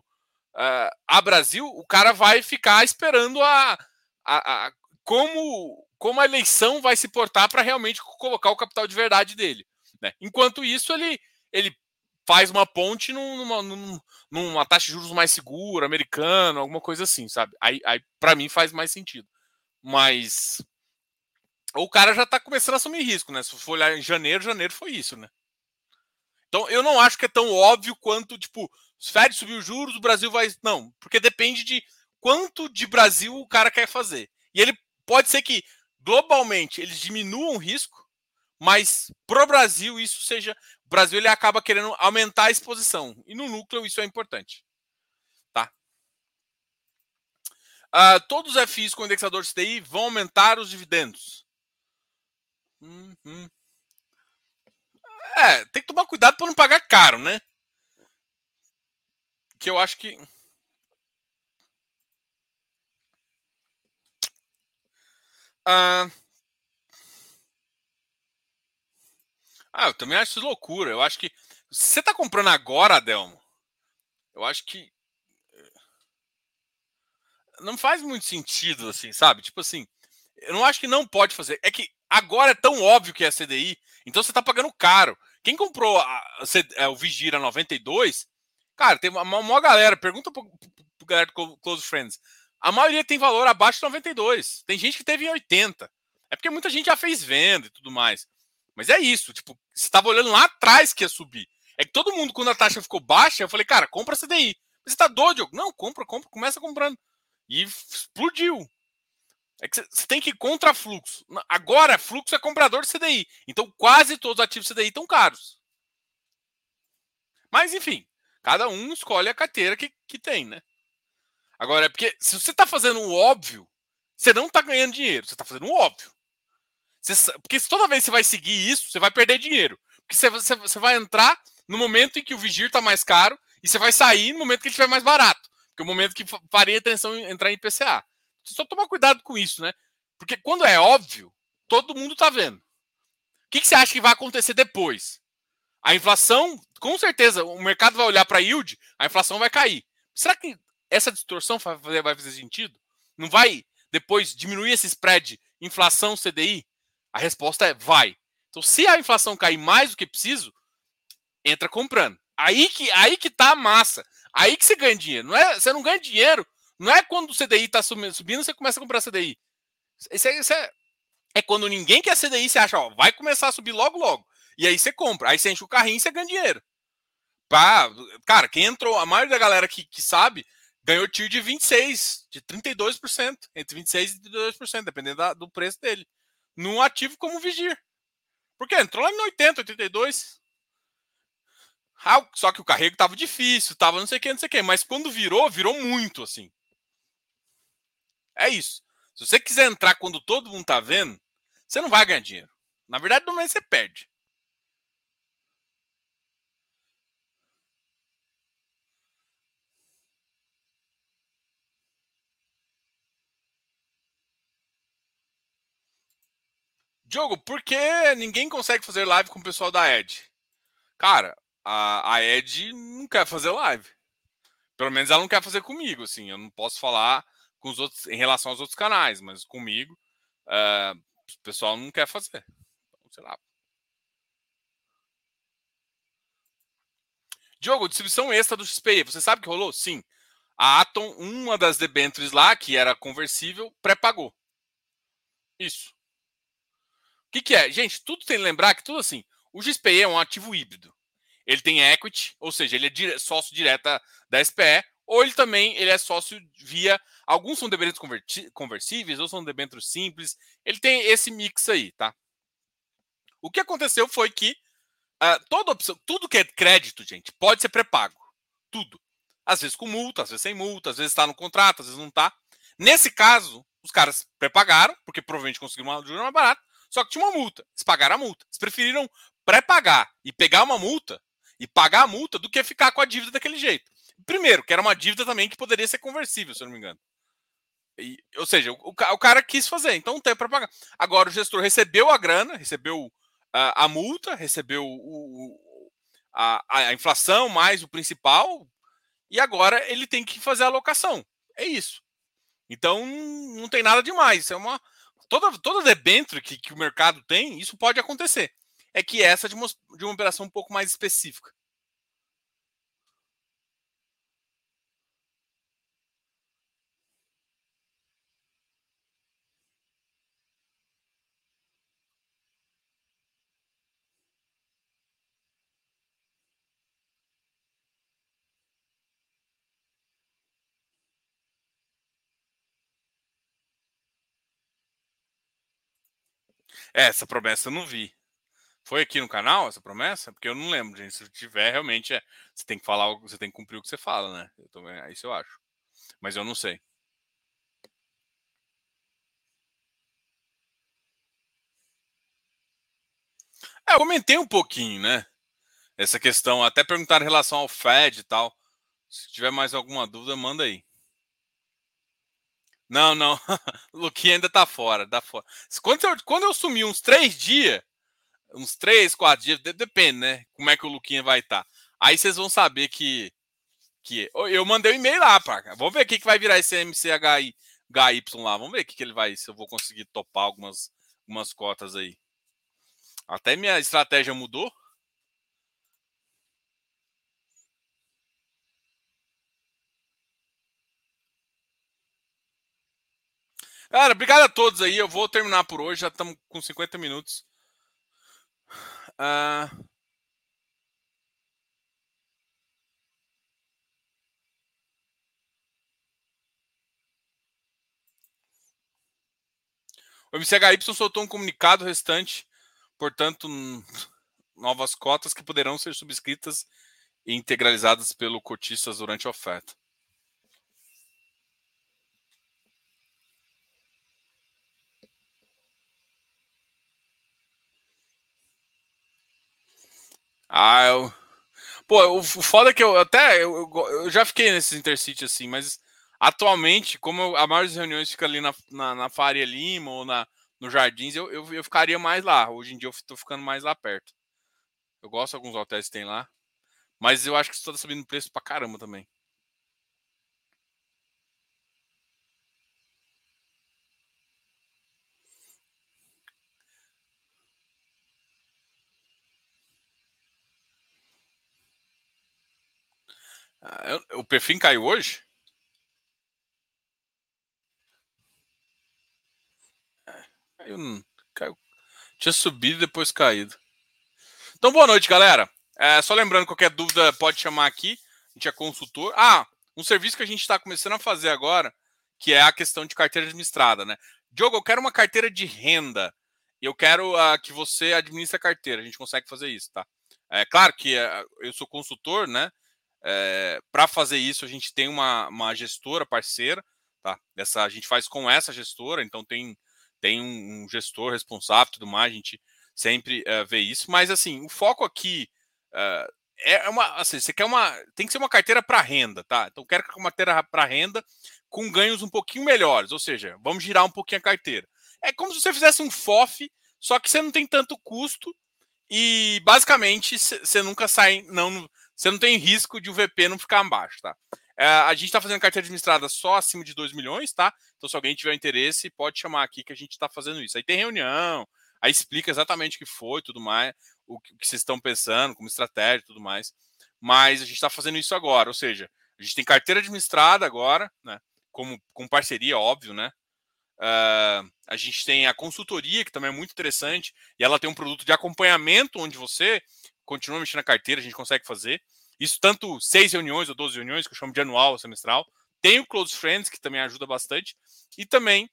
uh, a Brasil, o cara vai ficar esperando a, a, a como, como a eleição vai se portar para realmente colocar o capital de verdade dele. Né? Enquanto isso, ele, ele faz uma ponte numa, numa, numa taxa de juros mais segura, americana, alguma coisa assim, sabe? Aí, aí para mim faz mais sentido. Mas o cara já está começando a assumir risco, né? Se for olhar em janeiro, janeiro foi isso, né? Então eu não acho que é tão óbvio quanto, tipo, os Fed subiu os juros, o Brasil vai. Não, porque depende de quanto de Brasil o cara quer fazer. E ele pode ser que globalmente eles diminuam o risco, mas pro Brasil isso seja. O Brasil ele acaba querendo aumentar a exposição. E no núcleo isso é importante. Tá? Uh, todos os FIs com indexador de CDI vão aumentar os dividendos. Uhum. É, tem que tomar cuidado para não pagar caro, né? Que eu acho que. Ah, ah, eu também acho isso loucura. Eu acho que. Você está comprando agora, Adelmo, eu acho que. Eh, não faz muito sentido, assim, sabe? Tipo assim, eu não acho que não pode fazer. É que Agora é tão óbvio que é CDI, então você está pagando caro. Quem comprou a, a, a, é, o Vigira 92, cara, tem uma, uma galera, pergunta para o galera do Close Friends. A maioria tem valor abaixo de 92. Tem gente que teve em 80. É porque muita gente já fez venda e tudo mais. Mas é isso, tipo, você estava olhando lá atrás que ia subir. É que todo mundo, quando a taxa ficou baixa, eu falei, cara, compra CDI. Você tá doido? Não, compra, compra, começa comprando. E explodiu. É que você tem que ir contra fluxo. Agora, fluxo é comprador de CDI. Então, quase todos os ativos CDI estão caros. Mas, enfim, cada um escolhe a carteira que, que tem, né? Agora, é porque se você está fazendo o óbvio, você não está ganhando dinheiro. Você está fazendo o óbvio. Você, porque toda vez que você vai seguir isso, você vai perder dinheiro. Porque você, você, você vai entrar no momento em que o Vigir está mais caro e você vai sair no momento que ele estiver mais barato. Que é o momento que faria atenção entrar em PCA. Só tomar cuidado com isso, né? Porque quando é óbvio, todo mundo está vendo. O que, que você acha que vai acontecer depois? A inflação, com certeza, o mercado vai olhar para a yield, a inflação vai cair. Será que essa distorção vai fazer, vai fazer sentido? Não vai depois diminuir esse spread inflação CDI? A resposta é vai. Então, se a inflação cair mais do que preciso, entra comprando. Aí que, aí que tá a massa. Aí que você ganha dinheiro. Não é, você não ganha dinheiro. Não é quando o CDI está subindo, você começa a comprar CDI. Isso é, isso é, é quando ninguém quer CDI, você acha, ó, vai começar a subir logo, logo. E aí você compra. Aí você enche o carrinho e você ganha dinheiro. Pra, cara, quem entrou, a maioria da galera que, que sabe, ganhou tiro de 26, de 32%. Entre 26% e 32%, dependendo da, do preço dele. Num ativo como o Vigir. Porque entrou lá em 80, 82. Ah, só que o carrego tava difícil, tava não sei o que, não sei o que. Mas quando virou, virou muito, assim. É isso. Se você quiser entrar quando todo mundo tá vendo, você não vai ganhar dinheiro. Na verdade, no mês você perde. Diogo, por que ninguém consegue fazer live com o pessoal da Ed? Cara, a, a Ed não quer fazer live. Pelo menos ela não quer fazer comigo, assim. Eu não posso falar com os outros em relação aos outros canais, mas comigo uh, o pessoal não quer fazer. Então, sei lá. Diogo, distribuição extra do XPI. Você sabe que rolou? Sim. A Atom, uma das debêntures lá, que era conversível, pré-pagou. Isso. O que, que é? Gente, tudo tem que lembrar que tudo assim. O XPE é um ativo híbrido. Ele tem equity, ou seja, ele é sócio direta da SPE, ou ele também ele é sócio via. Alguns são debêntures conversíveis, ou são debêntures simples. Ele tem esse mix aí, tá? O que aconteceu foi que uh, toda opção, tudo que é crédito, gente, pode ser pré-pago. Tudo. Às vezes com multa, às vezes sem multa, às vezes está no contrato, às vezes não está. Nesse caso, os caras pré-pagaram, porque provavelmente conseguiram uma juro mais barato, só que tinha uma multa. Eles pagaram a multa. Eles preferiram pré-pagar e pegar uma multa e pagar a multa do que ficar com a dívida daquele jeito. Primeiro, que era uma dívida também que poderia ser conversível, se eu não me engano. E, ou seja, o, o, cara quis fazer, então tem para pagar. Agora o gestor recebeu a grana, recebeu a, a multa, recebeu o, a, a, inflação mais o principal, e agora ele tem que fazer a alocação. É isso. Então não tem nada demais. É uma. Toda, toda debênture que, que o mercado tem, isso pode acontecer é que essa de uma, de uma operação um pouco mais específica. Essa promessa eu não vi. Foi aqui no canal essa promessa? Porque eu não lembro, gente. Se tiver, realmente é. Você tem que falar, você tem que cumprir o que você fala, né? Eu também, é isso eu acho. Mas eu não sei. É, eu comentei um pouquinho, né? Essa questão, até perguntar em relação ao Fed e tal. Se tiver mais alguma dúvida, manda aí. Não, não. o Luquinha ainda tá fora, tá fora. Quando eu, quando eu sumi uns três dias, uns três, quatro dias, depende, né? Como é que o Luquinha vai estar. Tá. Aí vocês vão saber que. que eu mandei um e-mail lá, para. Vamos ver o que, que vai virar esse MCHI HY lá. Vamos ver o que, que ele vai. Se eu vou conseguir topar algumas, algumas cotas aí. Até minha estratégia mudou. Galera, obrigado a todos aí. Eu vou terminar por hoje. Já estamos com 50 minutos. Uh... O MCHY soltou um comunicado restante, portanto, novas cotas que poderão ser subscritas e integralizadas pelo cotistas durante a oferta. Ah, eu... Pô, o foda é que eu até eu, eu já fiquei nesses intercity assim, mas Atualmente, como a maioria das reuniões fica ali na, na, na Faria Lima ou na, no Jardins, eu, eu, eu ficaria mais lá. Hoje em dia eu estou ficando mais lá perto. Eu gosto de alguns hotéis que tem lá. Mas eu acho que está subindo preço pra caramba também. Ah, o perfil caiu hoje? Caiu, caiu. Tinha subido e depois caído. Então, boa noite, galera. É, só lembrando, qualquer dúvida pode chamar aqui. A gente é consultor. Ah, um serviço que a gente está começando a fazer agora, que é a questão de carteira administrada, né? Diogo, eu quero uma carteira de renda. Eu quero uh, que você administre a carteira. A gente consegue fazer isso, tá? É claro que uh, eu sou consultor, né? É, Para fazer isso, a gente tem uma, uma gestora parceira, tá? Essa, a gente faz com essa gestora, então tem tem um, um gestor responsável tudo mais, a gente sempre uh, vê isso, mas assim, o foco aqui uh, é uma, assim, você quer uma, tem que ser uma carteira para renda, tá? Então quero uma carteira para renda com ganhos um pouquinho melhores, ou seja, vamos girar um pouquinho a carteira. É como se você fizesse um FOF, só que você não tem tanto custo e basicamente você nunca sai, não, você não tem risco de o VP não ficar abaixo, tá? É, a gente está fazendo carteira administrada só acima de 2 milhões, tá? Então, se alguém tiver interesse, pode chamar aqui que a gente está fazendo isso. Aí tem reunião, aí explica exatamente o que foi, tudo mais, o que, vocês estão pensando, como estratégia tudo mais. Mas a gente está fazendo isso agora, ou seja, a gente tem carteira administrada agora, né? Como, com parceria, óbvio, né? Uh, a gente tem a consultoria, que também é muito interessante, e ela tem um produto de acompanhamento onde você continua mexendo na carteira, a gente consegue fazer. Isso tanto seis reuniões ou 12 reuniões, que eu chamo de anual, semestral. Tem o Close Friends, que também ajuda bastante. E também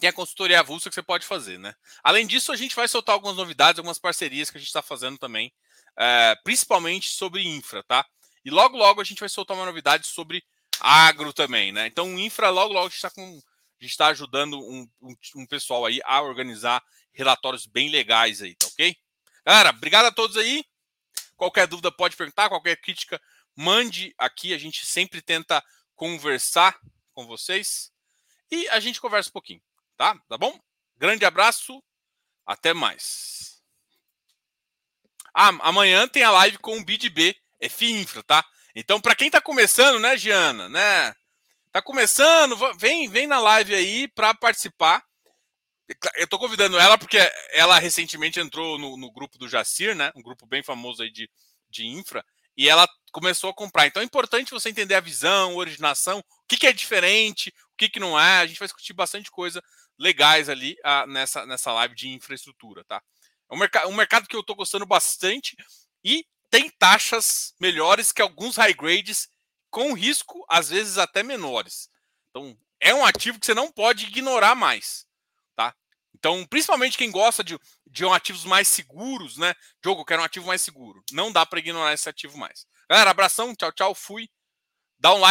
tem a consultoria avulsa que você pode fazer, né? Além disso, a gente vai soltar algumas novidades, algumas parcerias que a gente está fazendo também, é, principalmente sobre infra, tá? E logo, logo a gente vai soltar uma novidade sobre agro também, né? Então, infra, logo, logo a gente está com. A gente está ajudando um, um, um, pessoal aí a organizar relatórios bem legais aí, tá ok? Galera, obrigado a todos aí. Qualquer dúvida pode perguntar, qualquer crítica, mande aqui. A gente sempre tenta conversar com vocês e a gente conversa um pouquinho, tá? Tá bom? Grande abraço, até mais. Ah, amanhã tem a live com o BidB, F Infra, tá? Então, para quem tá começando, né, Giana, né? Tá começando, vem, vem na live aí para participar. Eu tô convidando ela porque ela recentemente entrou no, no, grupo do Jacir, né? Um grupo bem famoso aí de, de infra, e ela começou a comprar. Então é importante você entender a visão, a originação, o que, que é diferente, o que, que não é. A gente vai discutir bastante coisa legais ali ah, nessa, nessa live de infraestrutura, tá? É um, merc um mercado que eu tô gostando bastante e tem taxas melhores que alguns high grades, com risco, às vezes até menores. Então, é um ativo que você não pode ignorar mais. Então, principalmente quem gosta de, de um ativos mais seguros, né? Jogo, quero um ativo mais seguro. Não dá para ignorar esse ativo mais. Galera, abração, tchau, tchau, fui. Dá um like.